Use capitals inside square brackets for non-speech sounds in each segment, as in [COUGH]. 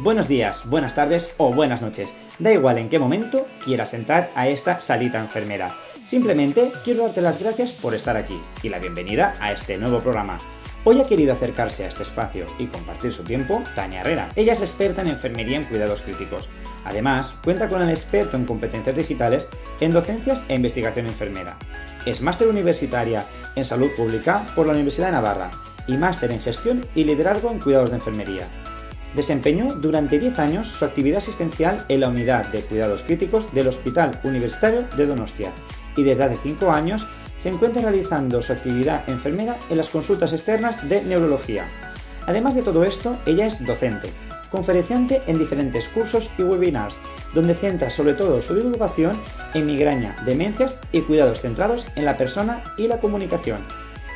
Buenos días, buenas tardes o buenas noches. Da igual en qué momento quieras entrar a esta salita enfermera. Simplemente quiero darte las gracias por estar aquí y la bienvenida a este nuevo programa. Hoy ha querido acercarse a este espacio y compartir su tiempo Tania Herrera. Ella es experta en enfermería en cuidados críticos. Además, cuenta con el experto en competencias digitales en docencias e investigación enfermera. Es máster universitaria en salud pública por la Universidad de Navarra y máster en gestión y liderazgo en cuidados de enfermería. Desempeñó durante 10 años su actividad asistencial en la unidad de cuidados críticos del Hospital Universitario de Donostia y desde hace 5 años se encuentra realizando su actividad enfermera en las consultas externas de neurología. Además de todo esto, ella es docente, conferenciante en diferentes cursos y webinars, donde centra sobre todo su divulgación en migraña, demencias y cuidados centrados en la persona y la comunicación.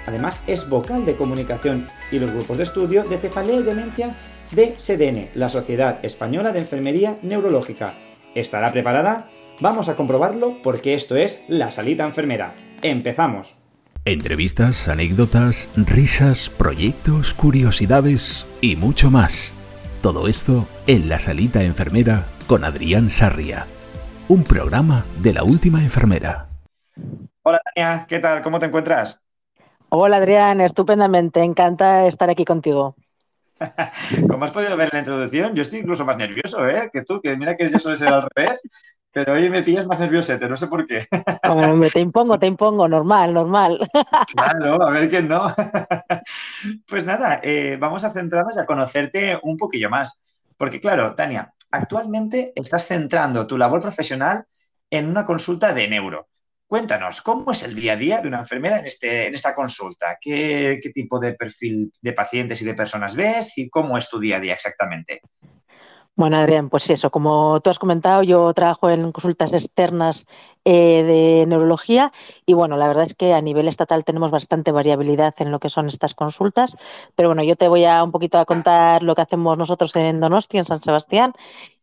Además, es vocal de comunicación y los grupos de estudio de cefalea y demencia de SEDENE, la Sociedad Española de Enfermería Neurológica. ¿Estará preparada? Vamos a comprobarlo porque esto es La Salita Enfermera. ¡Empezamos! Entrevistas, anécdotas, risas, proyectos, curiosidades y mucho más. Todo esto en La Salita Enfermera con Adrián Sarria. Un programa de la última enfermera. Hola Tania, ¿qué tal? ¿Cómo te encuentras? Hola Adrián, estupendamente. Encanta estar aquí contigo. [LAUGHS] Como has podido ver en la introducción, yo estoy incluso más nervioso ¿eh? que tú, que mira que ya suele ser al revés. Pero hoy me pillas más nerviosete, no sé por qué. [LAUGHS] Bueno, te impongo, te impongo, normal, normal. [LAUGHS] Claro, a ver quién no. Pues nada, eh, vamos a centrarnos y a conocerte un poquillo más. Porque claro, Tania, actualmente estás centrando tu labor profesional en una consulta de neuro. Cuéntanos, ¿cómo es el día a día de una enfermera en, este, en esta consulta? ¿Qué, ¿Qué tipo de perfil de pacientes y de personas ves y cómo es tu día a día exactamente? Bueno, Adrián, pues eso, como tú has comentado, yo trabajo en consultas externas eh, de neurología y bueno, la verdad es que a nivel estatal tenemos bastante variabilidad en lo que son estas consultas, pero bueno, yo te voy a un poquito a contar lo que hacemos nosotros en Donosti, en San Sebastián,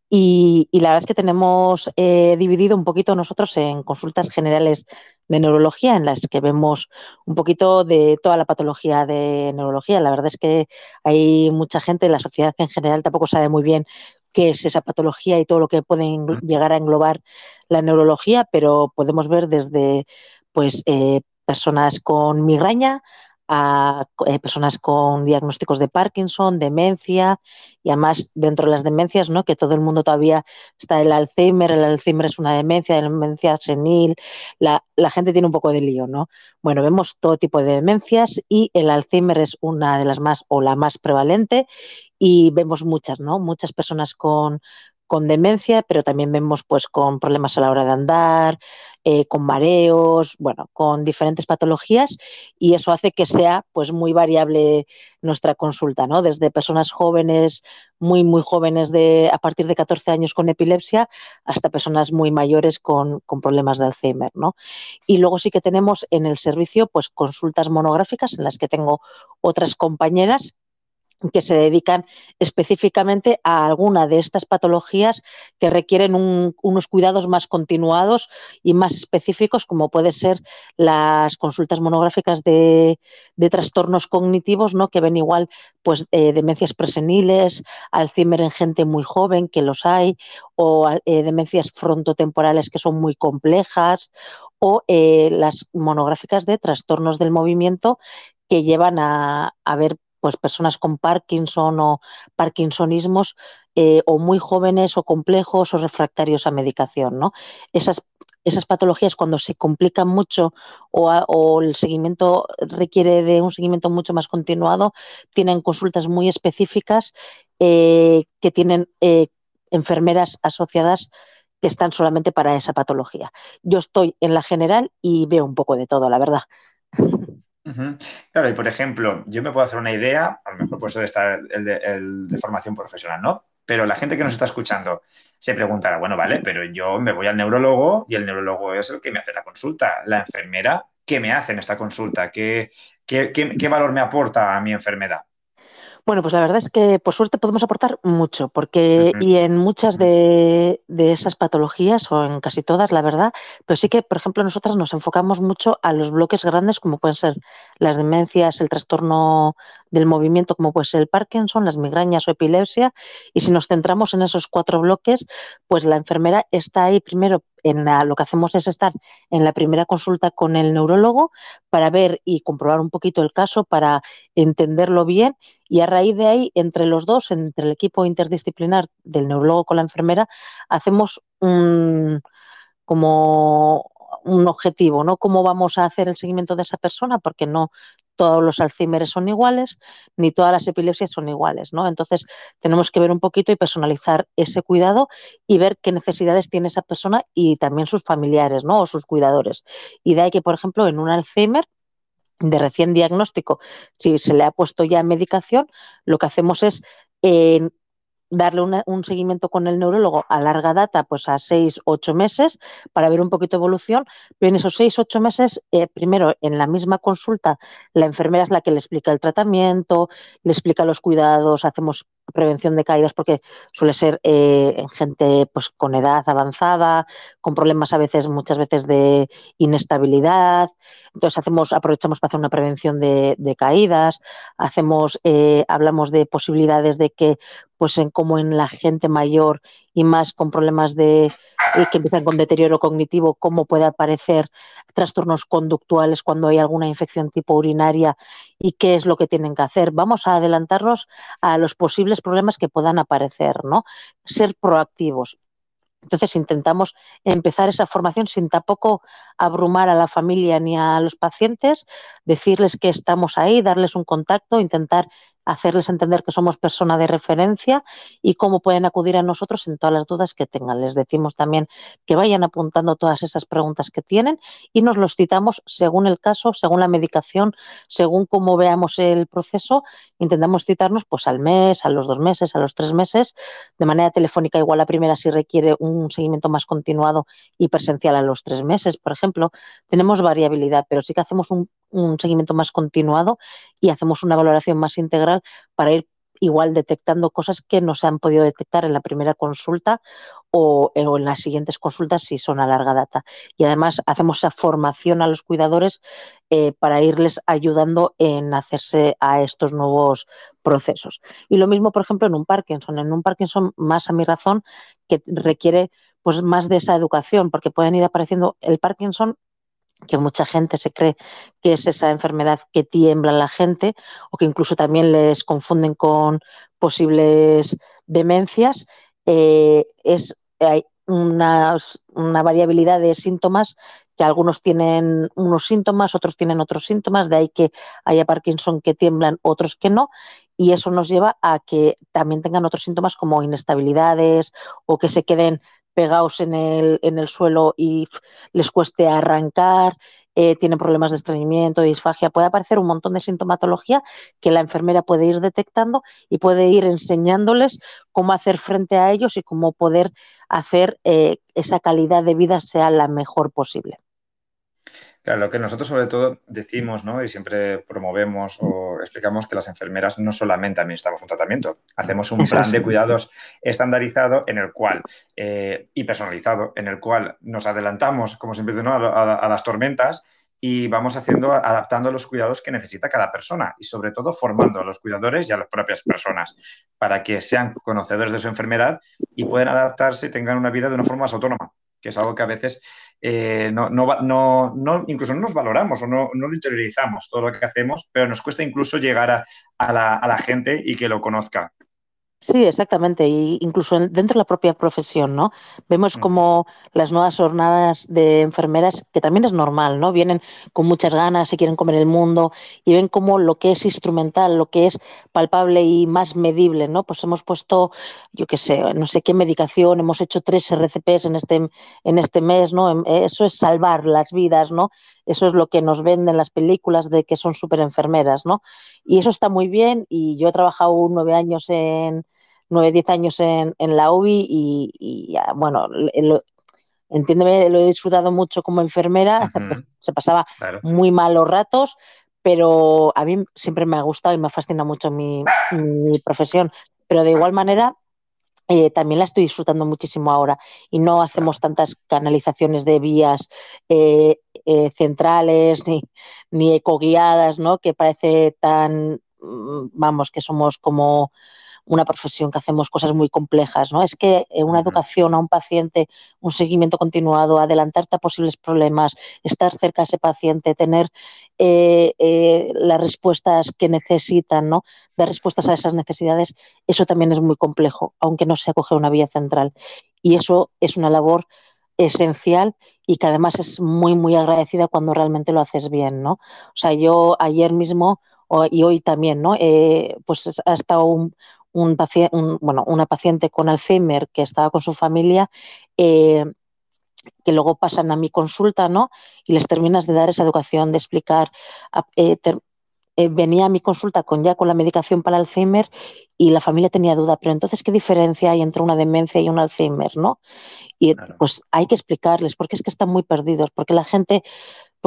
y, la verdad es que tenemos eh, dividido un poquito nosotros en consultas generales de neurología, en las que vemos un poquito de toda la patología de neurología. La verdad es que hay mucha gente, la sociedad en general tampoco sabe muy bien qué es esa patología y todo lo que puede llegar a englobar la neurología, pero podemos ver desde pues eh, personas con migraña a eh, personas con diagnósticos de Parkinson, demencia y además dentro de las demencias, ¿no? que todo el mundo todavía está el Alzheimer, el Alzheimer es una demencia, la demencia senil, la, la, gente tiene un poco de lío, ¿no? Bueno, vemos todo tipo de demencias y el Alzheimer es una de las más o la más prevalente y vemos muchas, ¿no? Muchas personas con, con demencia, pero también vemos pues con problemas a la hora de andar, eh, con mareos, bueno, con diferentes patologías y eso hace que sea pues muy variable nuestra consulta, ¿no? Desde personas jóvenes, muy muy jóvenes de a partir de 14 años con epilepsia hasta personas muy mayores con, con problemas de Alzheimer, ¿no? Y luego sí que tenemos en el servicio pues consultas monográficas en las que tengo otras compañeras que se dedican específicamente a alguna de estas patologías que requieren unos cuidados más continuados y más específicos, como puede ser las consultas monográficas de, trastornos cognitivos, ¿no? que ven igual pues eh, demencias preseniles, Alzheimer en gente muy joven, que los hay, o eh, demencias frontotemporales que son muy complejas, o eh, las monográficas de trastornos del movimiento que llevan a, a ver pues personas con Parkinson o Parkinsonismos eh, o muy jóvenes o complejos o refractarios a medicación, ¿no? Esas, esas patologías cuando se complican mucho o, el seguimiento requiere de un seguimiento mucho más continuado, tienen consultas muy específicas eh, que tienen eh, enfermeras asociadas que están solamente para esa patología. Yo estoy en la general y veo un poco de todo, la verdad. [LAUGHS] Claro, y por ejemplo, yo me puedo hacer una idea, a lo mejor por eso está el de, formación profesional, ¿no? Pero la gente que nos está escuchando se preguntará, bueno, vale, pero yo me voy al neurólogo y el neurólogo es el que me hace la consulta. La enfermera, ¿qué me hace en esta consulta? ¿Qué, qué, qué valor me aporta a mi enfermedad? Bueno, pues la verdad es que por suerte podemos aportar mucho, porque y en muchas de, esas patologías, o en casi todas, la verdad, pero sí que, por ejemplo, nosotras nos enfocamos mucho a los bloques grandes, como pueden ser las demencias, el trastorno del movimiento, como puede ser el Parkinson, las migrañas o epilepsia, y si nos centramos en esos cuatro bloques, pues la enfermera está ahí primero lo que hacemos es estar en la primera consulta con el neurólogo para ver y comprobar un poquito el caso, para entenderlo bien y a raíz de ahí, entre los dos, entre el equipo interdisciplinar del neurólogo con la enfermera, hacemos un, como un objetivo, ¿no? ¿Cómo vamos a hacer el seguimiento de esa persona? Porque no todos los Alzheimer son iguales, ni todas las epilepsias son iguales, ¿no? Entonces, tenemos que ver un poquito y personalizar ese cuidado y ver qué necesidades tiene esa persona y también sus familiares, ¿no? O sus cuidadores. Y de ahí que, por ejemplo, en un Alzheimer de recién diagnóstico, si se le ha puesto ya medicación, lo que hacemos es darle un seguimiento con el neurólogo a larga data, pues a seis, ocho meses, para ver un poquito de evolución. Pero en esos seis, ocho meses, eh, primero en la misma consulta, la enfermera es la que le explica el tratamiento, le explica los cuidados, hacemos prevención de caídas porque suele ser eh, en gente pues con edad avanzada, con problemas a veces, muchas veces de inestabilidad. Entonces hacemos, aprovechamos para hacer una prevención de, caídas, hacemos, eh, hablamos de posibilidades de que pues como en la gente mayor y más con problemas de eh, que empiezan con deterioro cognitivo, cómo puede aparecer trastornos conductuales cuando hay alguna infección tipo urinaria y qué es lo que tienen que hacer. Vamos a adelantarnos a los posibles problemas que puedan aparecer, ¿no? Ser proactivos. Entonces intentamos empezar esa formación sin tampoco abrumar a la familia ni a los pacientes, decirles que estamos ahí, darles un contacto, intentar hacerles entender que somos persona de referencia y cómo pueden acudir a nosotros en todas las dudas que tengan. Les decimos también que vayan apuntando todas esas preguntas que tienen y nos los citamos según el caso, según la medicación, según cómo veamos el proceso. Intentamos citarnos pues al mes, a los dos meses, a los tres meses, de manera telefónica igual la primera si requiere un seguimiento más continuado y presencial a los tres meses, por ejemplo. Tenemos variabilidad, pero sí que hacemos un un seguimiento más continuado y hacemos una valoración más integral para ir igual detectando cosas que no se han podido detectar en la primera consulta o, en las siguientes consultas si son a larga data. Y además hacemos esa formación a los cuidadores eh, para irles ayudando en hacerse a estos nuevos procesos. Y lo mismo, por ejemplo, en un Parkinson. En un Parkinson, más a mi razón, que requiere pues más de esa educación, porque pueden ir apareciendo el Parkinson que mucha gente se cree que es esa enfermedad que tiembla la gente o que incluso también les confunden con posibles demencias, eh, es, hay una, una, variabilidad de síntomas que algunos tienen unos síntomas, otros tienen otros síntomas, de ahí que haya Parkinson que tiemblan, otros que no, y eso nos lleva a que también tengan otros síntomas como inestabilidades o que se queden pegados en el, en el suelo y les cueste arrancar, eh, tienen problemas de estreñimiento, disfagia, puede aparecer un montón de sintomatología que la enfermera puede ir detectando y puede ir enseñándoles cómo hacer frente a ellos y cómo poder hacer eh, esa calidad de vida sea la mejor posible lo que nosotros sobre todo decimos ¿no? y siempre promovemos o explicamos que las enfermeras no solamente administramos un tratamiento, hacemos un plan de cuidados estandarizado en el cual eh, y personalizado, en el cual nos adelantamos, como siempre ¿no? a, las tormentas y vamos haciendo, adaptando los cuidados que necesita cada persona y sobre todo formando a los cuidadores y a las propias personas para que sean conocedores de su enfermedad y puedan adaptarse y tengan una vida de una forma más autónoma que es algo que a veces eh, no, no, no, incluso no nos valoramos o no, lo interiorizamos todo lo que hacemos, pero nos cuesta incluso llegar a, la, a la gente y que lo conozca. Sí, exactamente, y incluso dentro de la propia profesión, ¿no? Vemos mm. como las nuevas jornadas de enfermeras, que también es normal, ¿no? Vienen con muchas ganas, se quieren comer el mundo y ven como lo que es instrumental, lo que es palpable y más medible, ¿no? Pues hemos puesto, yo qué sé, no sé qué medicación, hemos hecho tres RCPs en este, en este mes, ¿no? Em, eso es salvar las vidas, ¿no? Eso es lo que nos venden las películas de que son súper enfermeras, ¿no? Y eso está muy bien y yo he trabajado nueve años en, nueve, diez años en, la UBI y, bueno, entiéndeme, lo he disfrutado mucho como enfermera, [LAUGHS] se pasaba muy malos ratos, pero a mí siempre me ha gustado y me fascina mucho mi, profesión. Pero de igual manera, eh, también la estoy disfrutando muchísimo ahora y no hacemos tantas canalizaciones de vías eh, eh, centrales ni, ni ecoguiadas, ¿no? Que parece tan, mm, vamos, que somos como una profesión que hacemos cosas muy complejas, ¿no? Es que eh, una educación a un paciente, un seguimiento continuado, adelantarte a posibles problemas, estar cerca de ese paciente, tener eh, eh, las respuestas que necesitan, ¿no? Dar respuestas a esas necesidades, eso también es muy complejo, aunque no se acoge una vía central. Y eso es una labor esencial y que además es muy, muy agradecida cuando realmente lo haces bien, ¿no? O sea, yo ayer mismo y hoy también, ¿no? pues ha estado un, un paciente, bueno, una paciente con Alzheimer que estaba con su familia, eh, que luego pasan a mi consulta, ¿no? Y les terminas de dar esa educación, de explicar. Eh, eh, venía a mi consulta con ya con la medicación para Alzheimer y la familia tenía duda, pero entonces, ¿qué diferencia hay entre una demencia y un Alzheimer, no? Y pues hay que explicarles, porque es que están muy perdidos, porque la gente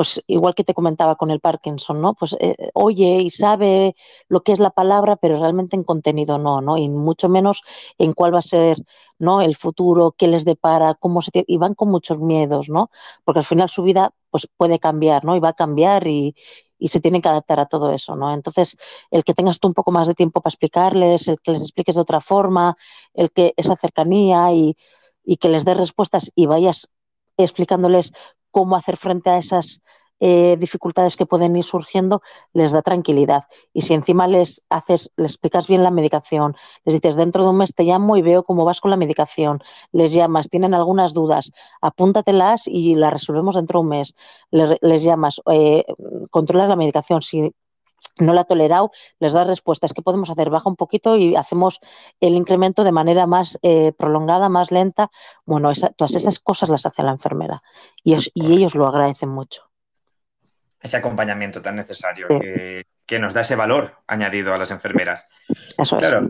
pues igual que te comentaba con el Parkinson, ¿no? Pues eh, oye y sabe lo que es la palabra, pero realmente en contenido no, ¿no? Y mucho menos en cuál va a ser, ¿no? El futuro, qué les depara, cómo se y van con muchos miedos, ¿no? Porque al final su vida pues puede cambiar, ¿no? Y va a cambiar y, y se tienen que adaptar a todo eso, ¿no? Entonces, el que tengas tú un poco más de tiempo para explicarles, el que les expliques de otra forma, el que esa cercanía y, y que les des respuestas y vayas explicándoles cómo hacer frente a esas eh, dificultades que pueden ir surgiendo, les da tranquilidad. Y si encima les haces, les explicas bien la medicación, les dices dentro de un mes te llamo y veo cómo vas con la medicación, les llamas, tienen algunas dudas, apúntatelas y las resolvemos dentro de un mes. Les, llamas, eh, controlas la medicación. Si no la ha tolerado, les da respuestas. ¿Qué podemos hacer? Baja un poquito y hacemos el incremento de manera más eh, prolongada, más lenta. Bueno, todas esas cosas las hace la enfermera y, y ellos lo agradecen mucho. Ese acompañamiento tan necesario que, que nos da ese valor añadido a las enfermeras. Eso claro,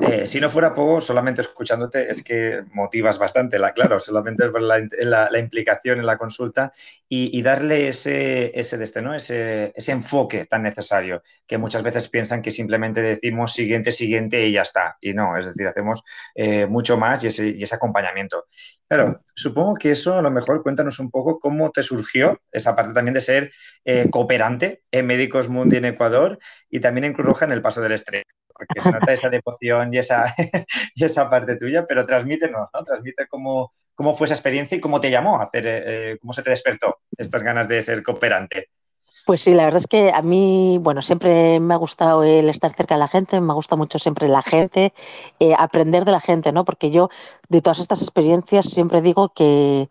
eh, si no fuera poco, solamente escuchándote es que motivas bastante, la, claro, solamente por la, implicación en la consulta y, darle ese, ese, este, ¿no? ese, ese, enfoque tan necesario, que muchas veces piensan que simplemente decimos siguiente, siguiente y ya está. Y no, es decir, hacemos eh, mucho más y ese, y ese acompañamiento. Claro, supongo que eso a lo mejor cuéntanos un poco cómo te surgió esa parte también de ser eh, cooperante en Médicos Mundi en Ecuador y también en Cruz Roja en el paso del estrés, porque se nota esa devoción y esa, [LAUGHS] y esa parte tuya, pero transmítenos, ¿no? Transmite cómo, cómo fue esa experiencia y cómo te llamó a hacer, eh, eh, cómo se te despertó estas ganas de ser cooperante. Pues sí, la verdad es que a mí, bueno, siempre me ha gustado el estar cerca de la gente, me ha gustado mucho siempre la gente, eh, aprender de la gente, ¿no? Porque yo, de todas estas experiencias, siempre digo que,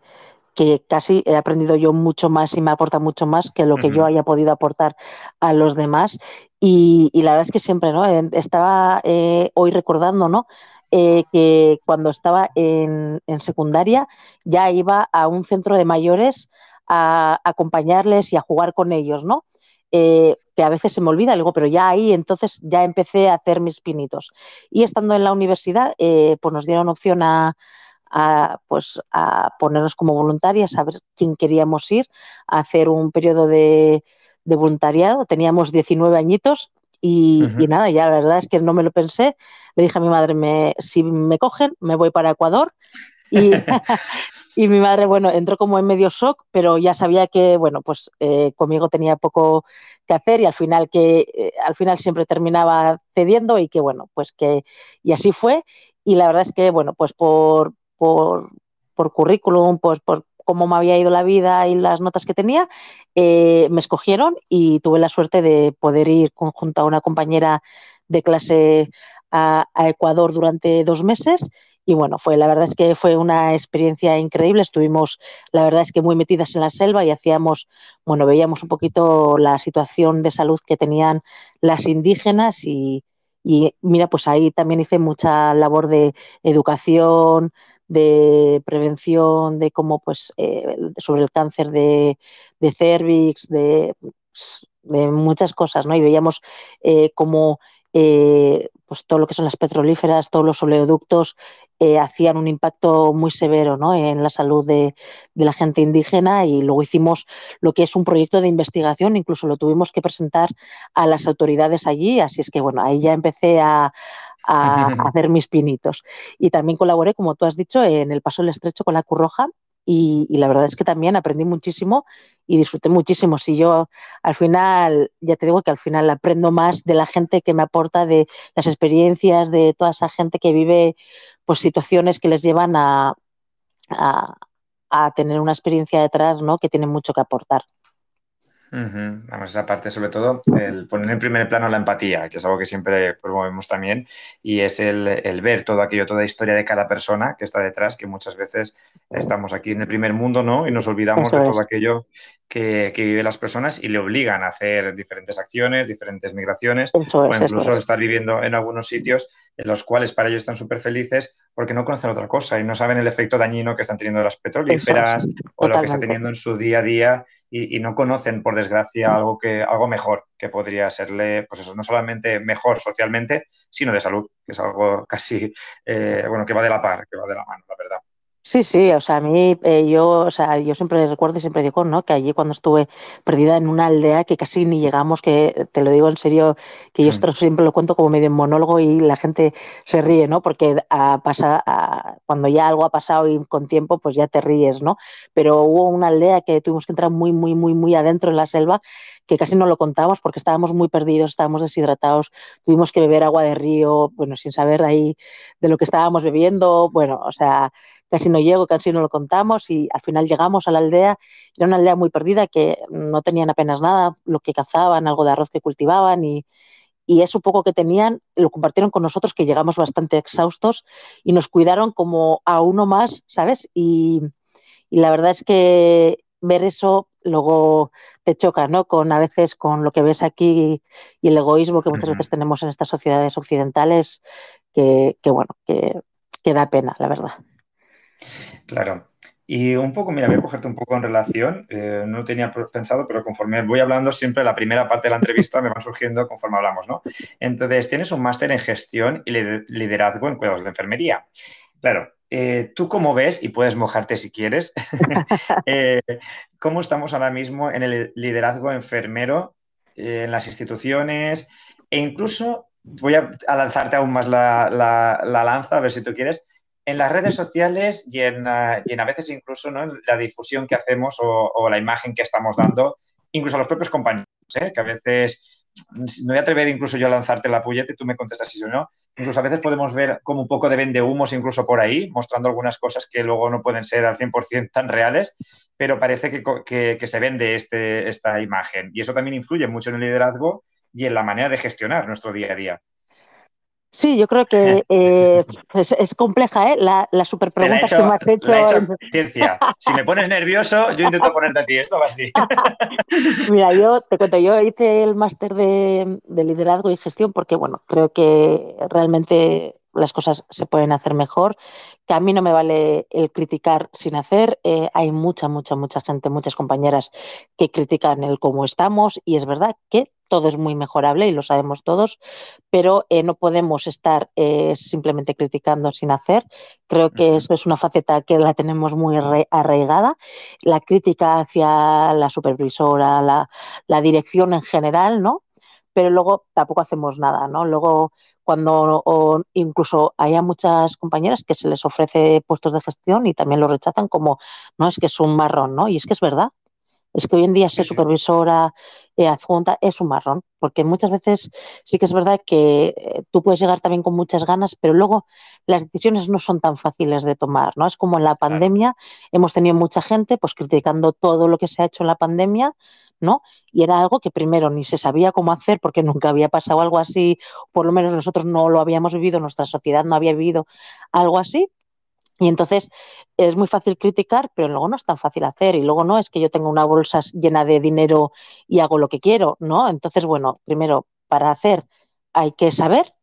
que casi he aprendido yo mucho más y me aporta mucho más que lo que yo haya podido aportar a los demás. Y, la verdad es que siempre, ¿no? Estaba eh, hoy recordando, ¿no? Eh, que cuando estaba en, secundaria ya iba a un centro de mayores a, acompañarles y a jugar con ellos, ¿no? Eh, que a veces se me olvida, luego, pero ya ahí entonces ya empecé a hacer mis pinitos. Y estando en la universidad, pues nos dieron opción a, a, pues, a ponernos como voluntarias, a ver quién queríamos ir, a hacer un periodo de, voluntariado. Teníamos 19 añitos y, nada, ya la verdad es que no me lo pensé. Le dije a mi madre, me, si me cogen, me voy para Ecuador. Y, [LAUGHS] [LAUGHS] y, mi madre, bueno, entró como en medio shock, pero ya sabía que, bueno, pues eh, conmigo tenía poco que hacer y al final que eh, al final siempre terminaba cediendo y que bueno, pues que y así fue y la verdad es que bueno, pues por, por, por currículum, pues por cómo me había ido la vida y las notas que tenía, eh, me escogieron y tuve la suerte de poder ir junto a una compañera de clase a, Ecuador durante dos meses. Y bueno, fue, la verdad es que fue una experiencia increíble. Estuvimos, la verdad es que muy metidas en la selva y hacíamos, bueno, veíamos un poquito la situación de salud que tenían las indígenas y, y mira, pues ahí también hice mucha labor de educación, de prevención de cómo pues eh, sobre el cáncer de, de cervix, de, de, muchas cosas, ¿no? Y veíamos eh, cómo eh, pues todo lo que son las petrolíferas, todos los oleoductos, hacían un impacto muy severo ¿no? en la salud de, la gente indígena y luego hicimos lo que es un proyecto de investigación, incluso lo tuvimos que presentar a las autoridades allí, así es que bueno, ahí ya empecé a, a [LAUGHS] hacer mis pinitos. Y también colaboré, como tú has dicho, en el Paso del Estrecho con la Curroja y, la verdad es que también aprendí muchísimo y disfruté muchísimo. Si yo al final, ya te digo que al final aprendo más de la gente que me aporta, de las experiencias, de toda esa gente que vive pues, situaciones que les llevan a, a, a tener una experiencia detrás ¿no? que tiene mucho que aportar. Además, esa parte, sobre todo, el poner en primer plano la empatía, que es algo que siempre promovemos también, y es el, ver todo aquello, toda la historia de cada persona que está detrás, que muchas veces estamos aquí en el primer mundo, ¿no? Y nos olvidamos de todo aquello que, que, viven las personas y le obligan a hacer diferentes acciones, diferentes migraciones, o incluso estar viviendo en algunos sitios en los cuales para ellos están súper felices porque no conocen otra cosa y no saben el efecto dañino que están teniendo las petrolíferas o lo que está teniendo en su día a día y, no conocen, por desgracia, algo, que, algo mejor que podría serle, pues eso, no solamente mejor socialmente, sino de salud, que es algo [LAUGHS] casi, eh, bueno, que va de la par, que va de la mano, la verdad. Sí, sí, o sea, a mí, eh, yo, o sea, yo siempre recuerdo y siempre digo, ¿no? Que allí cuando estuve perdida en una aldea que casi ni llegamos, que te lo digo en serio, que yo esto siempre lo cuento como medio en monólogo y la gente se ríe, ¿no? Porque a a, cuando ya algo ha pasado y con tiempo, pues ya te ríes, ¿no? Pero hubo una aldea que tuvimos que entrar muy, muy, muy, muy adentro en la selva, que casi no lo contábamos porque estábamos muy perdidos, estábamos deshidratados, tuvimos que beber agua de río, bueno, sin saber ahí de lo que estábamos bebiendo, bueno, o sea, casi no llego, casi no lo contamos y al final llegamos a la aldea, era una aldea muy perdida que no tenían apenas nada, lo que cazaban, algo de arroz que cultivaban y, y eso poco que tenían lo compartieron con nosotros que llegamos bastante exhaustos y nos cuidaron como a uno más, ¿sabes? Y, la verdad es que ver eso luego te choca, ¿no? Con a veces con lo que ves aquí y el egoísmo que muchas veces tenemos en estas sociedades occidentales, que, bueno, que, que da pena, la verdad. Claro. Y un poco, mira, voy a cogerte un poco en relación, eh, no tenía pensado, pero conforme voy hablando, siempre la primera parte de la entrevista me va surgiendo conforme hablamos, ¿no? Entonces, tienes un máster en gestión y liderazgo en cuidados de enfermería. Claro, eh, ¿tú cómo ves, y puedes mojarte si quieres, [LAUGHS] eh, cómo estamos ahora mismo en el liderazgo enfermero en las instituciones e incluso voy a, lanzarte aún más la, la lanza, a ver si tú quieres, en las redes sociales y en, ah, a veces incluso ¿no? en la difusión que hacemos o, la imagen que estamos dando, incluso a los propios compañeros, ¿eh? que a veces, me voy a atrever incluso yo a lanzarte la puñeta y tú me contestas si o no, incluso a veces podemos ver como un poco de vende humos incluso por ahí, mostrando algunas cosas que luego no pueden ser al 100% tan reales, pero parece que, que, se vende este, esta imagen. Y eso también influye mucho en el liderazgo y en la manera de gestionar nuestro día a día. Sí, yo creo que eh, es, compleja, ¿eh? La, la super pregunta que me has hecho. ciencia. Si me pones nervioso, yo intento ponerte a ti. Esto va así. [LAUGHS] Mira, yo te cuento, yo hice el máster de, liderazgo y gestión porque, bueno, creo que realmente las cosas se pueden hacer mejor, que a mí no me vale el criticar sin hacer. Eh, hay mucha, mucha, mucha gente, muchas compañeras que critican el cómo estamos y es verdad que todo es muy mejorable y lo sabemos todos, pero eh, no podemos estar eh, simplemente criticando sin hacer. Creo que eso es una faceta que la tenemos muy arraigada. La crítica hacia la supervisora, la, la dirección en general, ¿no? Pero luego tampoco hacemos nada, ¿no? Luego cuando o incluso hay muchas compañeras que se les ofrece puestos de gestión y también lo rechazan como, no, es que es un marrón, ¿no? Y es que es verdad. Es que hoy en día ser supervisora eh, adjunta es un marrón, porque muchas veces sí que es verdad que eh, tú puedes llegar también con muchas ganas, pero luego las decisiones no son tan fáciles de tomar, ¿no? Es como en la pandemia, hemos tenido mucha gente pues criticando todo lo que se ha hecho en la pandemia, ¿no? Y era algo que primero ni se sabía cómo hacer porque [LAUGHS] nunca había pasado algo así, por lo menos nosotros no lo habíamos vivido, nuestra sociedad no había vivido algo así, y entonces es muy fácil criticar, pero luego no es tan fácil hacer. Y luego no es que yo tenga una bolsa llena de dinero y hago lo que quiero, ¿no? Entonces, bueno, primero, para hacer hay que saber,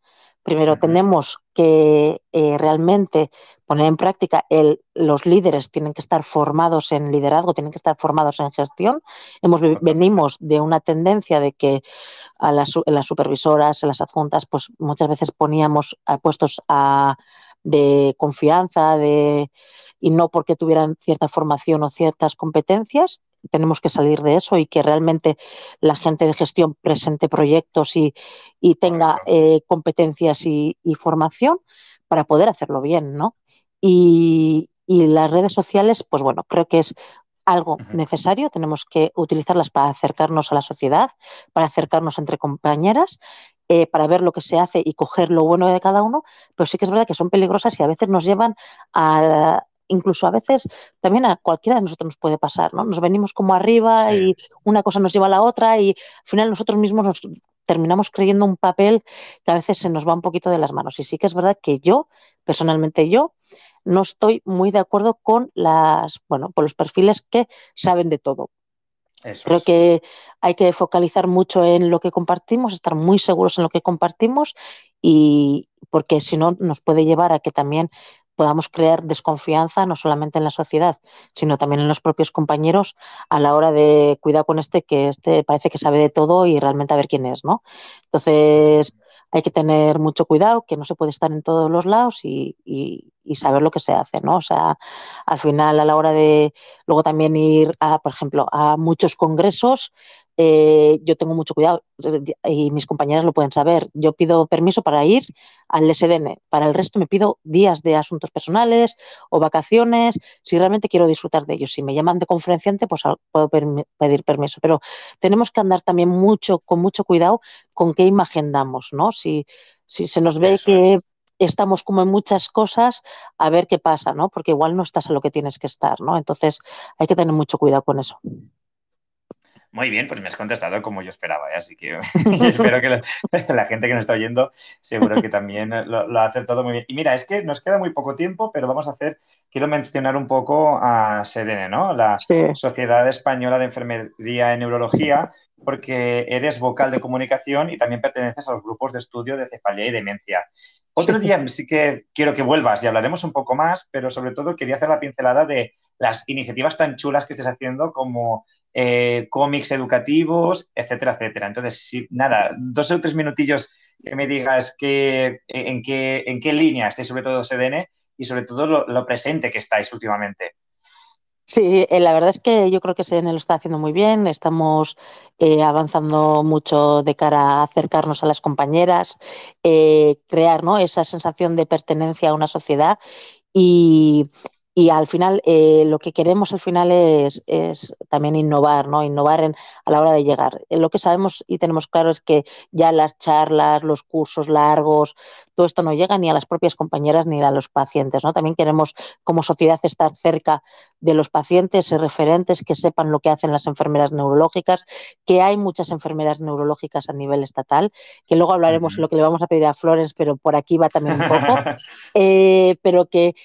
Primero, tenemos que eh, realmente poner en práctica el, los líderes tienen que estar formados en liderazgo, tienen que estar formados en gestión. Hemos, venimos de una tendencia de que a las, las supervisoras, en las adjuntas, pues muchas veces poníamos a puestos a, de confianza de, y no porque tuvieran cierta formación o ciertas competencias, tenemos que salir de eso y que realmente la gente de gestión presente proyectos y, tenga eh, competencias y, formación para poder hacerlo bien, ¿no? Y, las redes sociales, pues bueno, creo que es algo necesario, tenemos que utilizarlas para acercarnos a la sociedad, para acercarnos entre compañeras, eh, para ver lo que se hace y coger lo bueno de cada uno, pero sí que es verdad que son peligrosas y a veces nos llevan a, incluso a veces también a cualquiera de nosotros nos puede pasar, ¿no? Nos venimos como arriba y una cosa nos lleva a la otra y al final nosotros mismos nos terminamos creyendo un papel que a veces se nos va un poquito de las manos. Y sí que es verdad que yo, personalmente yo, no estoy muy de acuerdo con las, bueno, con los perfiles que saben de todo. Creo que hay que focalizar mucho en lo que compartimos, estar muy seguros en lo que compartimos y porque si no nos puede llevar a que también podamos crear desconfianza no solamente en la sociedad, sino también en los propios compañeros a la hora de cuidar con este que este parece que sabe de todo y realmente a ver quién es, ¿no? Entonces hay que tener mucho cuidado, que no se puede estar en todos los lados y, y saber lo que se hace, ¿no? O sea, al final a la hora de luego también ir a, por ejemplo, a muchos congresos, eh, yo tengo mucho cuidado y mis compañeras lo pueden saber. Yo pido permiso para ir al SDN. Para el resto me pido días de asuntos personales o vacaciones, si realmente quiero disfrutar de ellos. Si me llaman de conferenciante, pues puedo pedir permiso. Pero tenemos que andar también mucho, con mucho cuidado con qué imagen damos, ¿no? Si, si se nos ve que estamos como en muchas cosas a ver qué pasa, ¿no? Porque igual no estás a lo que tienes que estar, ¿no? Entonces hay que tener mucho cuidado con eso. Muy bien, pues me has contestado como yo esperaba, ¿eh? así que [LAUGHS] [LAUGHS] espero que [LAUGHS] la, gente que nos está oyendo seguro que también lo, ha acertado muy bien. Y mira, es que nos queda muy poco tiempo, pero vamos a hacer, quiero mencionar un poco a SEDENE, ¿no? La Sociedad Española de Enfermería y Neurología, porque eres vocal de comunicación y también perteneces a los grupos de estudio de cefalea y demencia. Otro día sí que quiero que vuelvas y hablaremos un poco más, pero sobre todo quería hacer la pincelada de las iniciativas tan chulas que estés haciendo como eh, cómics educativos, etcétera, etcétera. Entonces, sí, nada, dos o tres minutillos que me digas que, en, qué, en qué línea estáis sobre todo SDN y sobre todo lo, presente que estáis últimamente. Sí, eh, la verdad es que yo creo que SDN lo está haciendo muy bien, estamos eh, avanzando mucho de cara a acercarnos a las compañeras, crear ¿no? esa sensación de pertenencia a una sociedad y, y al final eh, lo que queremos al final es, es, también innovar, ¿no? Innovar en, a la hora de llegar. Eh, lo que sabemos y tenemos claro es que ya las charlas, los cursos largos, todo esto no llega ni a las propias compañeras ni a los pacientes, ¿no? También queremos como sociedad estar cerca de los pacientes y referentes que sepan lo que hacen las enfermeras neurológicas, que hay muchas enfermeras neurológicas a nivel estatal, que luego hablaremos de lo que le vamos a pedir a Flores, pero por aquí va también un poco, [LAUGHS] eh, pero que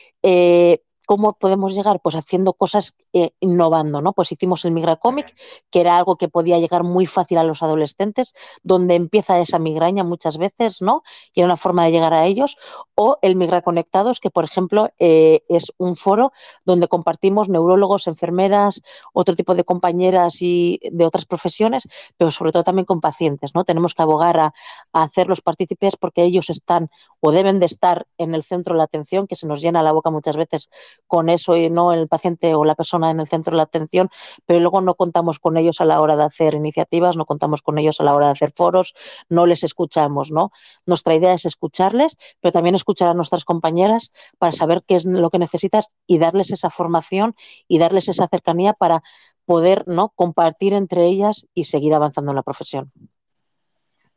¿Cómo podemos llegar? Pues haciendo cosas eh, innovando, ¿no? Pues hicimos el Migracomic, que era algo que podía llegar muy fácil a los adolescentes, donde empieza esa migraña muchas veces, ¿no? Y era una forma de llegar a ellos. O el Migra Conectados, que por ejemplo eh, es un foro donde compartimos neurólogos, enfermeras, otro tipo de compañeras y de otras profesiones, pero sobre todo también con pacientes, ¿no? Tenemos que abogar a, a hacerlos partícipes porque ellos están o deben de estar en el centro de la atención, que se nos llena la boca muchas veces con eso y no el paciente o la persona en el centro de la atención, pero luego no contamos con ellos a la hora de hacer iniciativas, no contamos con ellos a la hora de hacer foros, no les escuchamos, ¿no? Nuestra idea es escucharles, pero también escuchar a nuestras compañeras para saber qué es lo que necesitas y darles esa formación y darles esa cercanía para poder ¿no? compartir entre ellas y seguir avanzando en la profesión.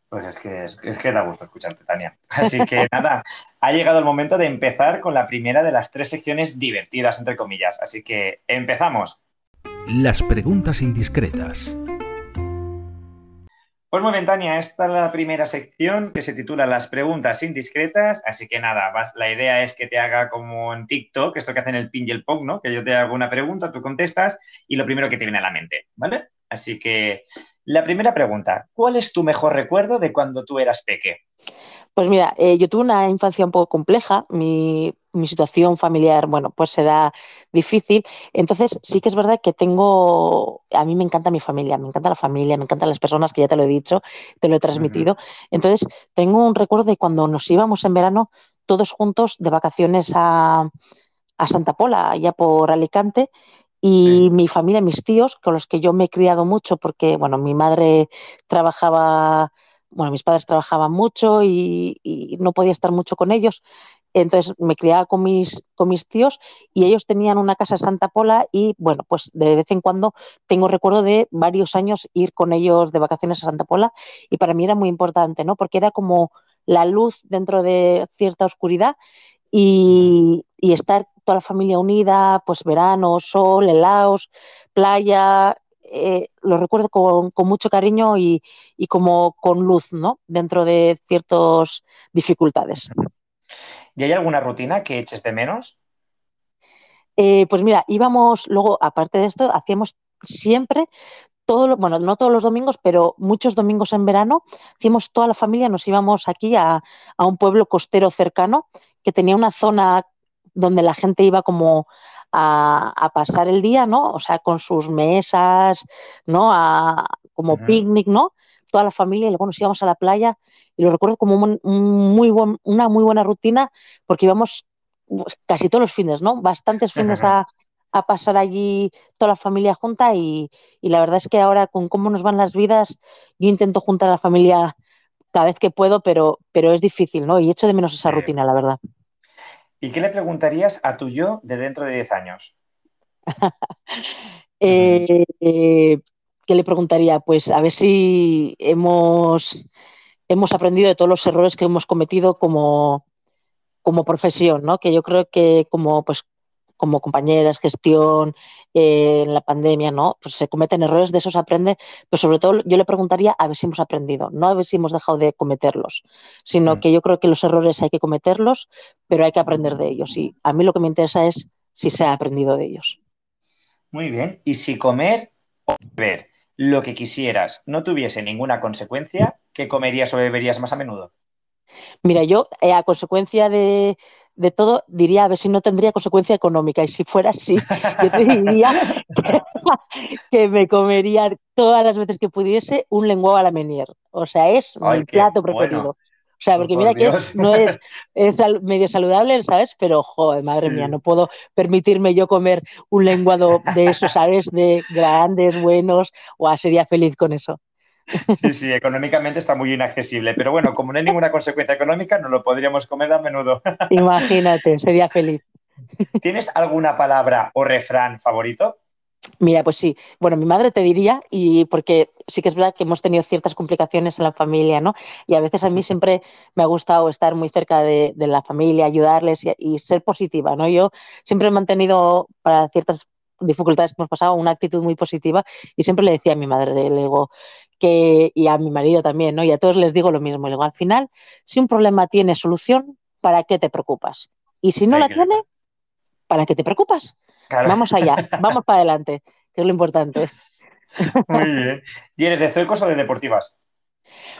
Pues es que, es, que da gusto escucharte, Tania. Así que [LAUGHS] nada, ha llegado el momento de empezar con la primera de las tres secciones divertidas, entre comillas. Así que empezamos. Las preguntas indiscretas. Pues muy bien, Tania, esta es la primera sección que se titula Las preguntas indiscretas. Así que nada, la idea es que te haga como en TikTok, esto que hacen el pin y el pong, ¿no? Que yo te hago una pregunta, tú contestas y lo primero que te viene a la mente, ¿vale? Así que la primera pregunta, ¿cuál es tu mejor recuerdo de cuando tú eras peque? Pues mira, eh, yo tuve una infancia un poco compleja. Mi, mi situación familiar, bueno, pues será difícil. Entonces, sí que es verdad que tengo, a mí me encanta mi familia, me encanta la familia, me encantan las personas, que ya te lo he dicho, te lo he transmitido. Entonces, tengo un recuerdo de cuando nos íbamos en verano todos juntos de vacaciones a, a Santa Pola, allá por Alicante, y mi familia, mis tíos, con los que yo me he criado mucho, porque, bueno, mi madre trabajaba, bueno, mis padres trabajaban mucho y, y no podía estar mucho con ellos. Entonces me criaba con mis, con mis tíos y ellos tenían una casa en Santa Pola y bueno, pues de vez en cuando tengo recuerdo de varios años ir con ellos de vacaciones a Santa Pola y para mí era muy importante, ¿no? Porque era como la luz dentro de cierta oscuridad y, y estar toda la familia unida, pues verano, sol, helados, playa, eh, lo recuerdo con, con mucho cariño y, y, como con luz, ¿no? Dentro de ciertas dificultades. ¿Y hay alguna rutina que eches de menos? Eh, pues mira, íbamos luego, aparte de esto, hacíamos siempre todo, bueno, no todos los domingos, pero muchos domingos en verano, hacíamos toda la familia, nos íbamos aquí a, a, un pueblo costero cercano que tenía una zona donde la gente iba como a, a pasar el día, ¿no? O sea, con sus mesas, ¿no? A, como picnic, ¿no? Toda la familia y luego nos íbamos a la playa y lo recuerdo como un, un muy buen, una muy buena rutina porque íbamos casi todos los fines, ¿no? Bastantes fines a, [LAUGHS] a pasar allí toda la familia junta y, y, la verdad es que ahora con cómo nos van las vidas, yo intento juntar a la familia cada vez que puedo, pero, pero es difícil, ¿no? Y echo de menos esa rutina, la verdad. ¿Y qué le preguntarías a tu yo de dentro de 10 años? eh, [LAUGHS] eh, ¿Qué le preguntaría? Pues a ver si hemos hemos aprendido de todos los errores que hemos cometido como, como profesión, ¿no? Que yo creo que como, pues, como compañeras, gestión, eh, en la pandemia, ¿no? Pues se cometen errores, de esos aprende, pero sobre todo yo le preguntaría a ver si hemos aprendido, no a ver si hemos dejado de cometerlos, sino mm. que yo creo que los errores hay que cometerlos, pero hay que aprender de ellos. Y a mí lo que me interesa es si se ha aprendido de ellos. Muy bien. Y si comer o beber lo que quisieras no tuviese ninguna consecuencia, ¿qué comerías o beberías más a menudo? Mira, yo eh, a consecuencia de, de, todo diría a ver si no tendría consecuencia económica y si fuera así, yo te diría que, [LAUGHS] que, me comería todas las veces que pudiese un lenguado a la menier. O sea, es Ay, mi plato preferido. Bueno. O sea, porque mira Dios. que es, no es, es medio saludable, ¿sabes? Pero, joder, madre sí. mía, no puedo permitirme yo comer un lenguado de eso, ¿sabes? De grandes, buenos, o sería feliz con eso. Sí, sí, económicamente está muy inaccesible, pero bueno, como no hay ninguna consecuencia económica, no lo podríamos comer a menudo. [LAUGHS] Imagínate, sería feliz. ¿Tienes alguna palabra o refrán favorito? Mira, pues sí. Bueno, mi madre te diría, y porque sí que es verdad que hemos tenido ciertas complicaciones en la familia, ¿no? Y a veces a mí siempre me ha gustado estar muy cerca de, de la familia, ayudarles y, y, ser positiva, ¿no? Yo siempre he mantenido para ciertas dificultades que hemos pasado una actitud muy positiva y siempre le decía a mi madre, le digo, que, y a mi marido también, ¿no? Y a todos les digo lo mismo. Le digo, al final, si un problema tiene solución, ¿para qué te preocupas? Y si no la tiene, ¿para qué te preocupas? Claro. Vamos allá, [LAUGHS] vamos para adelante, que es lo importante. Muy bien. ¿Y eres de zuecos o de deportivas?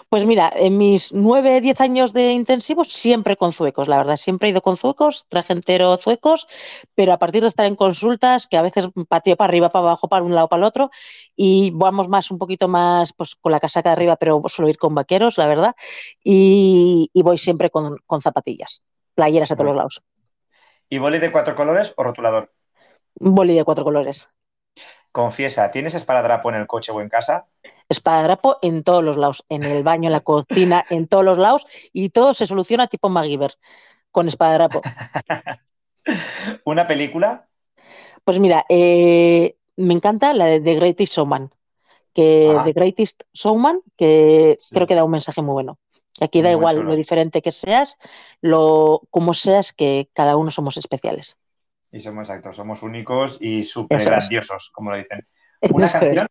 Pues mira, en mis nueve, diez años de intensivos, siempre con zuecos, la verdad, siempre he ido con zuecos, traje entero zuecos, pero a partir de estar en consultas, que a veces pateo para arriba, para abajo, para un lado, para el otro, y vamos más, un poquito más, pues con la casaca de arriba, pero suelo ir con vaqueros, la verdad, y, y voy siempre con, con, zapatillas, playeras a todos los lados. ¿Y boli de cuatro colores o rotulador? Boli de cuatro colores. Confiesa, ¿tienes esparadrapo en el coche o en casa? Espadadrapo en todos los lados, en el baño, en la cocina, en todos los lados, y todo se soluciona tipo MacGyver, con espadadrapo. [LAUGHS] ¿Una película? Pues mira, eh, me encanta la de The Greatest Showman, que ah. The Greatest Showman, que sí. creo que da un mensaje muy bueno. Aquí da muy igual chulo. lo diferente que seas, lo como seas, que cada uno somos especiales. Y somos exactos, somos únicos y súper grandiosos, como lo dicen. [LAUGHS] ¿Una canción?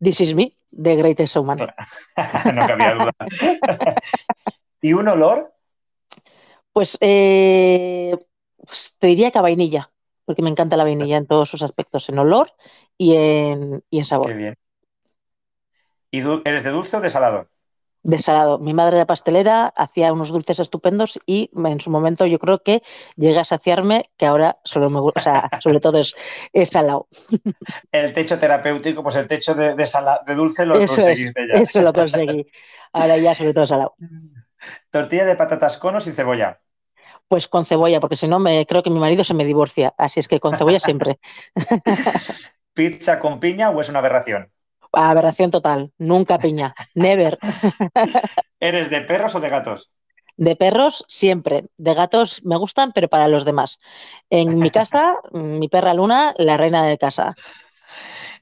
This is me, The Greatest Showman. [LAUGHS] no cabía duda. ¿Y un olor? Pues, eh, pues, te diría que a vainilla, porque me encanta la vainilla en todos sus aspectos, en olor y en, y en sabor. Qué bien. ¿Y eres de dulce o de salado? De salado. Mi madre era pastelera, hacía unos dulces estupendos y en su momento yo creo que llegué a saciarme, que ahora solo me o sea, sobre todo es, salado. [LAUGHS] El techo terapéutico, pues el techo de, de dulce lo conseguiste ya. Eso lo conseguí. Ahora ya sobre todo salado. [LAUGHS] Tortilla de patatas con o sin cebolla. Pues con cebolla, porque si no me creo que mi marido se me divorcia. Así es que con cebolla siempre. [LAUGHS] ¿Pizza con piña o es una aberración? Aberración total, nunca piña, never. ¿Eres de perros o de gatos? De perros siempre, de gatos me gustan, pero para los demás. En mi casa, [LAUGHS] mi perra Luna, la reina de casa.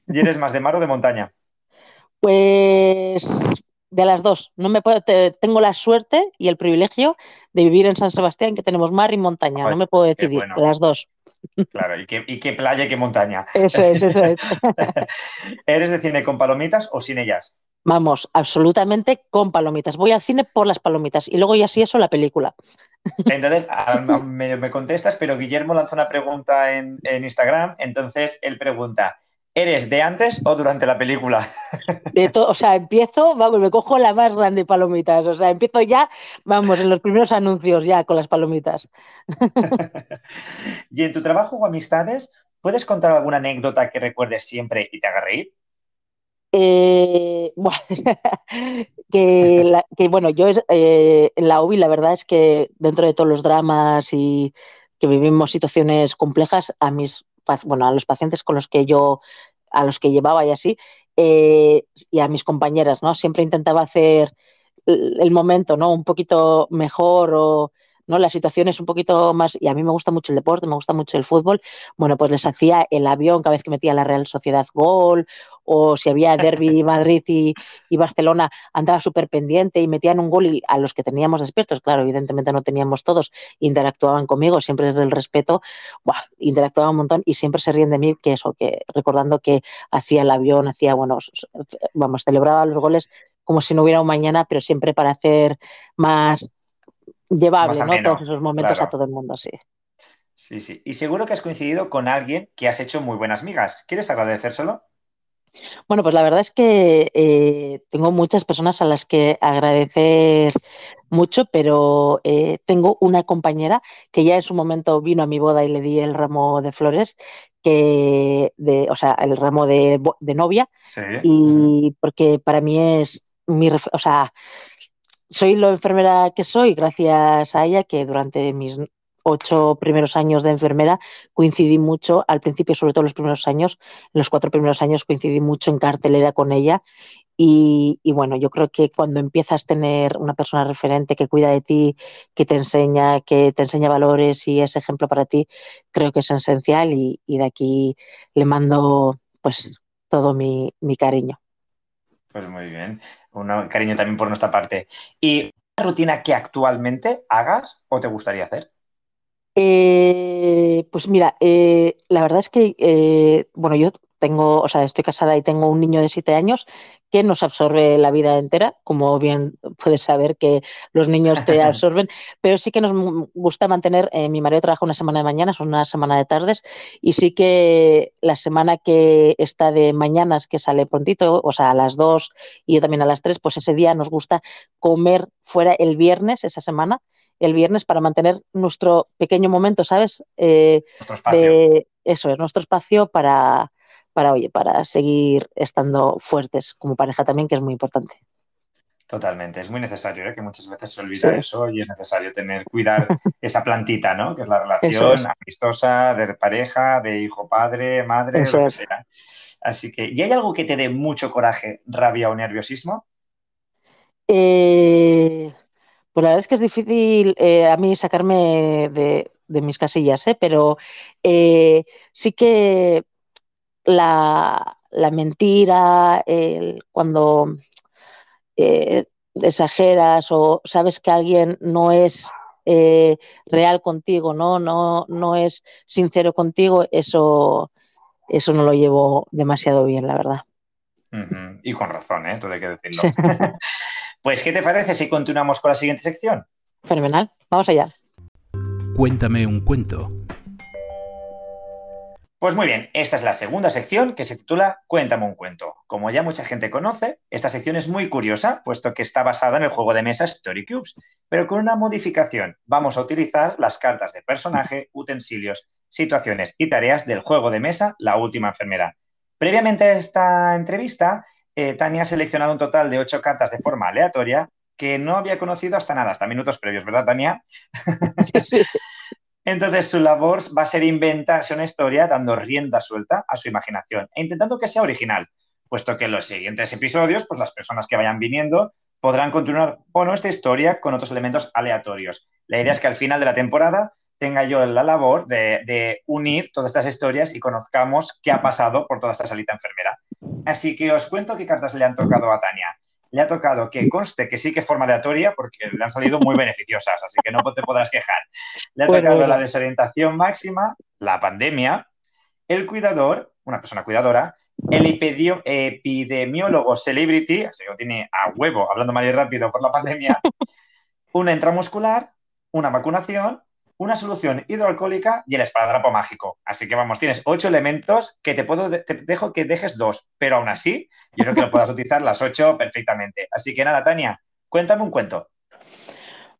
¿Y eres más de mar o de montaña? Pues de las dos. No me puedo, tengo la suerte y el privilegio de vivir en San Sebastián, que tenemos mar y montaña. no me puedo decidir, de las dos. Claro, y qué, y qué playa y qué montaña. Eso es, eso es. [LAUGHS] ¿Eres de cine con palomitas o sin ellas? Vamos, absolutamente con palomitas. Voy al cine por las palomitas y luego ya sí eso la película. Entonces, [LAUGHS] me, contestas, pero Guillermo lanzó una pregunta en, en Instagram, entonces él pregunta, ¿Eres de antes o durante la película? De o sea, empiezo, vamos, me cojo la más grande palomitas. O sea, empiezo ya, vamos, en los primeros anuncios ya con las palomitas. [LAUGHS] ¿Y en tu trabajo o amistades, puedes contar alguna anécdota que recuerdes siempre y te haga reír? Eh, bueno, [LAUGHS] que, bueno, yo eh, en la UBI la verdad es que dentro de todos los dramas y que vivimos situaciones complejas, a mis bueno, a los pacientes con los que yo, a los que llevaba y así, eh, y a mis compañeras, ¿no? Siempre intentaba hacer el momento, ¿no? Un poquito mejor o ¿no? La situación es un poquito más, y a mí me gusta mucho el deporte, me gusta mucho el fútbol, bueno, pues les hacía el avión cada vez que metía la Real Sociedad gol, o si había Derby Madrid y, Barcelona, andaba súper pendiente y metían un gol y a los que teníamos despiertos, claro, evidentemente no teníamos todos, interactuaban conmigo, siempre desde el respeto, interactuaban un montón y siempre se ríen de mí, que eso, que recordando que hacía el avión, hacía, bueno, vamos, celebraba los goles como si no hubiera un mañana, pero siempre para hacer más llevable, ¿no? Todos esos momentos a todo el mundo, sí. Sí, sí. Y seguro que has coincidido con alguien que has hecho muy buenas migas. ¿Quieres agradecérselo? Bueno, pues la verdad es que eh, tengo muchas personas a las que agradecer mucho, pero eh, tengo una compañera que ya en su momento vino a mi boda y le di el ramo de flores, que de, o sea, el ramo de, novia, sí. y porque para mí es mi, o sea, soy la enfermera que soy gracias a ella, que durante mis ocho primeros años de enfermera coincidí mucho, al principio sobre todo los primeros años, en los cuatro primeros años coincidí mucho en cartelera con ella y, bueno, yo creo que cuando empiezas a tener una persona referente que cuida de ti, que te enseña, que te enseña valores y es ejemplo para ti, creo que es esencial y, de aquí le mando pues todo mi cariño. Pues muy bien. Un cariño también por nuestra parte. ¿Y una rutina que actualmente hagas o te gustaría hacer? Eh, pues mira, eh, la verdad es que, eh, bueno, yo tengo, o sea, estoy casada y tengo un niño de siete años que nos absorbe la vida entera, como bien puedes saber que los niños te [LAUGHS] absorben, pero sí que nos gusta mantener, eh, mi marido trabaja una semana de mañanas, una semana de tardes, y sí que la semana que está de mañanas, que sale prontito, o sea, a las dos y yo también a las tres, pues ese día nos gusta comer fuera el viernes, esa semana, el viernes para mantener nuestro pequeño momento, ¿sabes? Eh, nuestro espacio. eso es, nuestro espacio para, para, oye, para seguir estando fuertes como pareja también, que es muy importante. Totalmente, es muy necesario, ¿eh? que muchas veces se olvida eso y es necesario tener, cuidar [LAUGHS] esa plantita, ¿no? Que es la relación amistosa de pareja, de hijo-padre, madre, lo que sea. Así que, ¿y hay algo que te dé mucho coraje, rabia o nerviosismo? Eh, pues la verdad es que es difícil eh, a mí sacarme de, mis casillas, ¿eh? pero sí que la, mentira, cuando eh, exageras o sabes que alguien no es eh, real contigo, ¿no? No, no es sincero contigo, eso, eso no lo llevo demasiado bien, la verdad. Y con razón, ¿eh? Todo hay que decirlo. [LAUGHS] pues, ¿qué te parece si continuamos con la siguiente sección? Fenomenal, vamos allá. Cuéntame un cuento Pues muy bien, esta es la segunda sección que se titula Cuéntame un cuento. Como ya mucha gente conoce, esta sección es muy curiosa, puesto que está basada en el juego de mesa Story Cubes, pero con una modificación. Vamos a utilizar las cartas de personaje, utensilios, situaciones y tareas del juego de mesa La Última Enfermera. Previamente a esta entrevista, eh, Tania ha seleccionado un total de ocho cartas de forma aleatoria que no había conocido hasta nada, hasta minutos previos, ¿verdad, Tania? Sí, sí. [LAUGHS] Entonces, su labor va a ser inventarse una historia dando rienda suelta a su imaginación e intentando que sea original, puesto que en los siguientes episodios, pues las personas que vayan viniendo podrán continuar con nuestra historia con otros elementos aleatorios. La idea es que al final de la temporada tenga yo la labor de, de, unir todas estas historias y conozcamos qué ha pasado por toda esta salita enfermera. Así que os cuento qué cartas le han tocado a Tania le ha tocado que conste que sí que forma aleatoria porque le han salido muy beneficiosas, así que no te podrás quejar. Le ha tocado la desorientación máxima, la pandemia, el cuidador, una persona cuidadora, el epidemiólogo celebrity, así que lo tiene a huevo, hablando mal y rápido por la pandemia, [LAUGHS] una intramuscular, una vacunación una solución hidroalcohólica y el esparadrapo mágico. Así que vamos, tienes ocho elementos que te puedo, te dejo que dejes dos, pero aún así, yo creo que lo puedas utilizar las ocho perfectamente. Así que nada, Tania, cuéntame un cuento.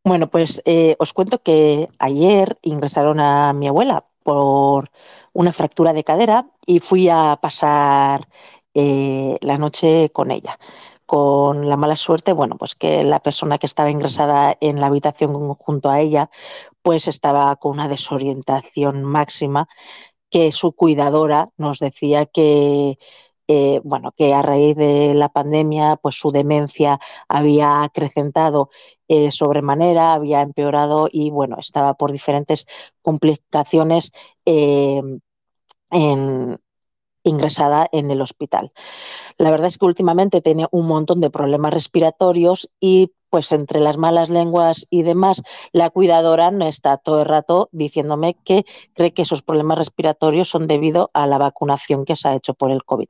Bueno, pues eh, os cuento que ayer ingresaron a mi abuela por una fractura de cadera y fui a pasar eh, la noche con ella con la mala suerte, bueno, pues que la persona que estaba ingresada en la habitación junto a ella, pues estaba con una desorientación máxima que su cuidadora nos decía que eh, bueno, que a raíz de la pandemia, pues su demencia había acrecentado eh, sobremanera, había empeorado y bueno, estaba por diferentes complicaciones eh, ingresada en el hospital. La verdad es que últimamente tiene un montón de problemas respiratorios y pues entre las malas lenguas y demás, la cuidadora no está todo el rato diciéndome que cree que esos problemas respiratorios son debido a la vacunación que se ha hecho por el COVID.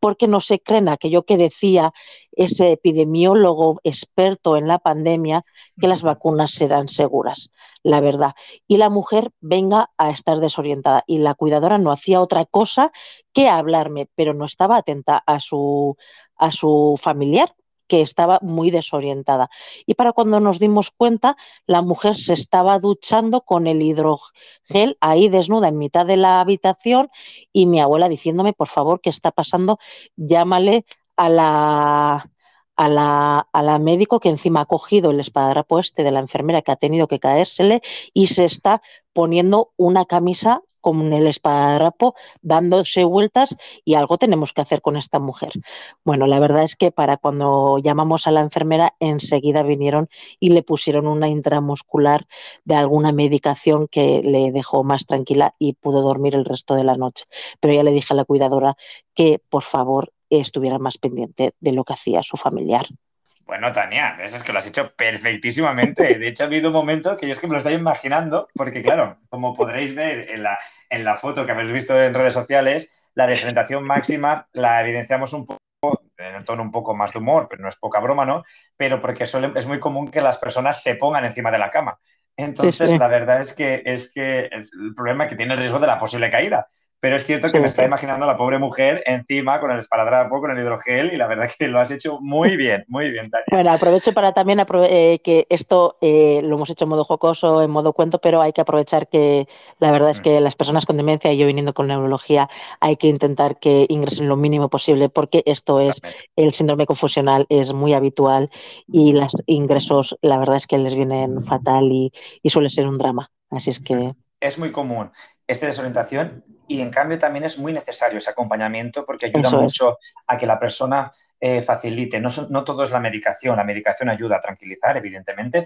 Porque no se creen aquello que decía ese epidemiólogo experto en la pandemia, que las vacunas serán seguras, la verdad. Y la mujer venga a estar desorientada. Y la cuidadora no hacía otra cosa que hablarme, pero no estaba atenta a su, a su familiar que estaba muy desorientada. Y para cuando nos dimos cuenta, la mujer se estaba duchando con el hidrogel ahí desnuda en mitad de la habitación y mi abuela diciéndome, por favor, ¿qué está pasando? Llámale a la, a la, a la, médico que encima ha cogido el espadadrapo este de la enfermera que ha tenido que caérsele y se está poniendo una camisa con el esparadrapo dándose vueltas y algo tenemos que hacer con esta mujer. Bueno, la verdad es que para cuando llamamos a la enfermera enseguida vinieron y le pusieron una intramuscular de alguna medicación que le dejó más tranquila y pudo dormir el resto de la noche. Pero ya le dije a la cuidadora que por favor estuviera más pendiente de lo que hacía su familiar. Bueno, Tania, eso es que lo has hecho perfectísimamente. De hecho, ha habido un momento que yo es que me lo estoy imaginando, porque claro, como podréis ver en la, en la foto que habéis visto en redes sociales, la desorientación máxima la evidenciamos un poco en el tono un poco más de humor, pero no es poca broma, ¿no? Pero porque es muy común que las personas se pongan encima de la cama. Entonces, la verdad es que, es que es el problema que tiene el riesgo de la posible caída. Pero es cierto que me está imaginando a la pobre mujer encima con el esparadrapo, con el hidrogel, y la verdad es que lo has hecho muy bien, muy bien, Tania. Bueno, aprovecho para también eh, que esto eh, lo hemos hecho en modo jocoso, en modo cuento, pero hay que aprovechar que la verdad es mm. que las personas con demencia y yo viniendo con neurología hay que intentar que ingresen lo mínimo posible porque esto es, el síndrome confusional es muy habitual y los ingresos la verdad es que les vienen fatal y, y suele ser un drama. Así es que... Es muy común esta desorientación y en cambio también es muy necesario ese acompañamiento porque ayuda mucho a que la persona eh, facilite. No, no, todo es la medicación, la medicación ayuda a tranquilizar, evidentemente,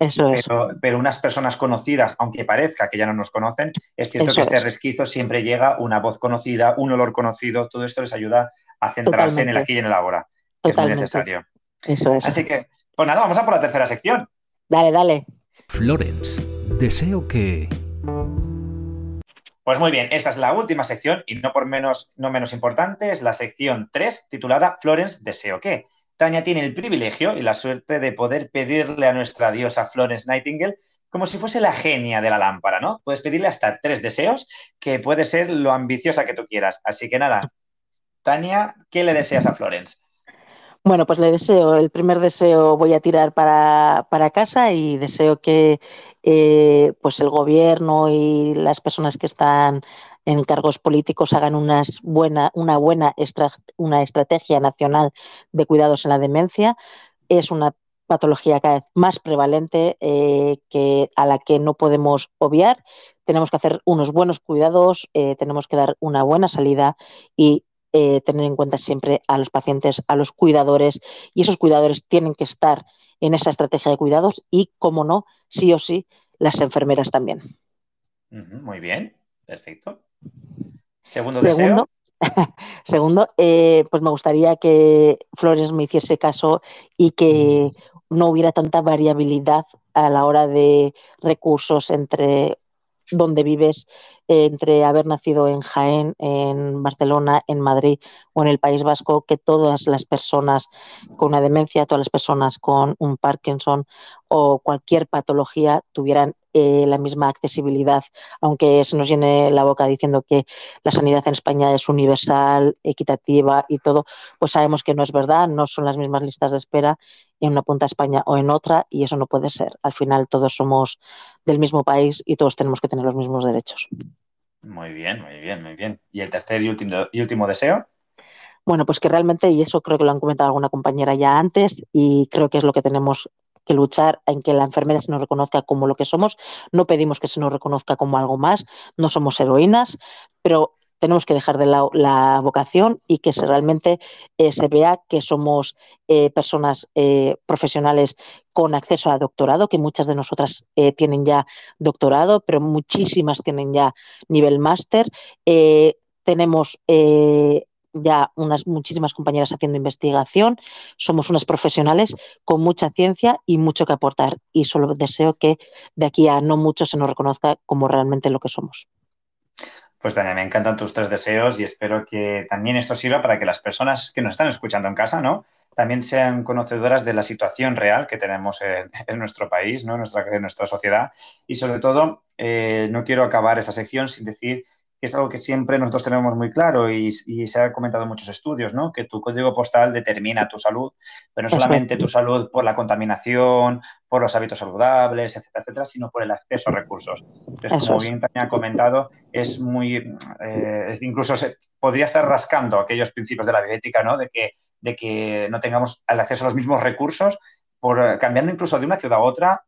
pero, unas personas conocidas, aunque parezca que ya no nos conocen, es cierto que este resquizo siempre llega una voz conocida, un olor conocido, todo esto les ayuda a centrarse en el aquí y en el ahora, que es muy necesario. Eso es. Así que, pues nada, vamos a por la tercera sección. Dale, dale. Florence, deseo que pues muy bien, esta es la última sección y no por menos, no menos importante, es la sección 3 titulada Florence Deseo qué. Tania tiene el privilegio y la suerte de poder pedirle a nuestra diosa Florence Nightingale como si fuese la genia de la lámpara, ¿no? Puedes pedirle hasta tres deseos, que puede ser lo ambiciosa que tú quieras. Así que nada, Tania, ¿qué le deseas a Florence? Bueno, pues le deseo, el primer deseo voy a tirar para, casa y deseo que eh, pues el gobierno y las personas que están en cargos políticos hagan unas buena, una buena una estrategia nacional de cuidados en la demencia. Es una patología cada vez más prevalente eh, que, a la que no podemos obviar. Tenemos que hacer unos buenos cuidados, eh, tenemos que dar una buena salida y eh, tener en cuenta siempre a los pacientes, a los cuidadores, y esos cuidadores tienen que estar en esa estrategia de cuidados y, como no, sí o sí, las enfermeras también. Muy bien, perfecto. Segundo, deseo. [LAUGHS] Segundo, eh, pues me gustaría que Flores me hiciese caso y que no hubiera tanta variabilidad a la hora de recursos entre donde vives, entre haber nacido en Jaén, en Barcelona, en Madrid o en el País Vasco, que todas las personas con una demencia, todas las personas con un Parkinson o cualquier patología tuvieran eh, la misma accesibilidad, aunque se nos llene la boca diciendo que la sanidad en España es universal, equitativa y todo, pues sabemos que no es verdad, no son las mismas listas de espera en una punta de España o en otra y eso no puede ser. Al final todos somos del mismo país y todos tenemos que tener los mismos derechos. Muy bien, muy bien, muy bien. ¿Y el tercer y último, y último deseo? Bueno, pues que realmente, y eso creo que lo han comentado alguna compañera ya antes, y creo que es lo que tenemos que luchar en que la enfermera se nos reconozca como lo que somos. No pedimos que se nos reconozca como algo más, no somos heroínas, pero tenemos que dejar de lado la vocación y que se realmente eh, se vea que somos eh, personas eh, profesionales con acceso a doctorado, que muchas de nosotras tienen ya doctorado, pero muchísimas tienen ya nivel máster. tenemos ya unas muchísimas compañeras haciendo investigación, somos unas profesionales con mucha ciencia y mucho que aportar y solo deseo que de aquí a no mucho se nos reconozca como realmente lo que somos. Pues Tania, me encantan tus tres deseos y espero que también esto sirva para que las personas que nos están escuchando en casa, ¿no? También sean conocedoras de la situación real que tenemos en, [LAUGHS] nuestro país, ¿no? En nuestra, nuestra sociedad. Y sobre todo, eh, no quiero acabar esta sección sin decir que es algo que siempre nosotros tenemos muy claro y, se ha comentado en muchos estudios, ¿no? Que tu código postal determina tu salud, pero no solamente tu salud por la contaminación, por los hábitos saludables, etcétera, etcétera, sino por el acceso a recursos. Entonces, como bien también ha comentado, es muy, eh, incluso se, podría estar rascando aquellos principios de la bioética, ¿no? De que, de que no tengamos el acceso a los mismos recursos por cambiando incluso de una ciudad a otra,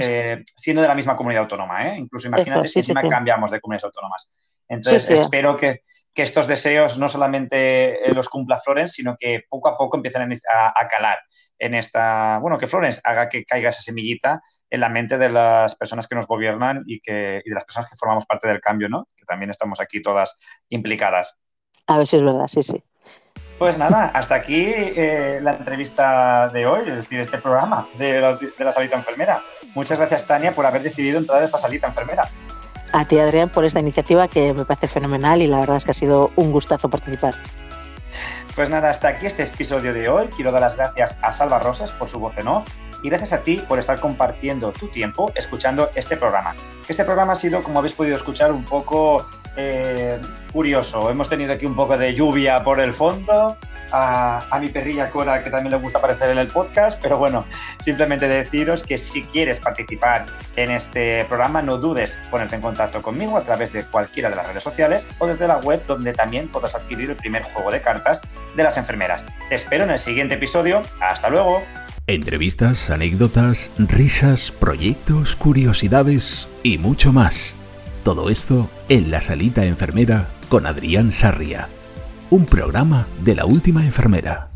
eh, siendo de la misma comunidad autónoma, ¿eh? Incluso imagínate si encima cambiamos de comunidades autónomas. Entonces, espero que, estos deseos no solamente eh, los cumpla Florence, sino que poco a poco empiecen a, calar en esta. Bueno, que Florence haga que caiga esa semillita en la mente de las personas que nos gobiernan y, que, y de las personas que formamos parte del cambio, ¿no? Que también estamos aquí todas implicadas. A ver si es verdad, sí, sí. Pues nada, hasta aquí eh, la entrevista de hoy, es decir, este programa de la, de la salita enfermera. Muchas gracias, Tania, por haber decidido entrar a esta salita enfermera. A ti, Adrián, por esta iniciativa que me parece fenomenal y la verdad es que ha sido un gustazo participar. Pues nada, hasta aquí este episodio de hoy. Quiero dar las gracias a Salva Rosas por su voz en off y gracias a ti por estar compartiendo tu tiempo escuchando este programa. Este programa ha sido, como habéis podido escuchar, un poco eh, curioso. Hemos tenido aquí un poco de lluvia por el fondo, a, mi perrilla Cora, que también le gusta aparecer en el podcast, pero bueno, simplemente deciros que si quieres participar en este programa, no dudes ponerte en contacto conmigo a través de cualquiera de las redes sociales o desde la web donde también podrás adquirir el primer juego de cartas de las enfermeras. Te espero en el siguiente episodio. Hasta luego. Entrevistas, anécdotas, risas, proyectos, curiosidades y mucho más. Todo esto en la salita enfermera con Adrián Sarria un programa de la última enfermera.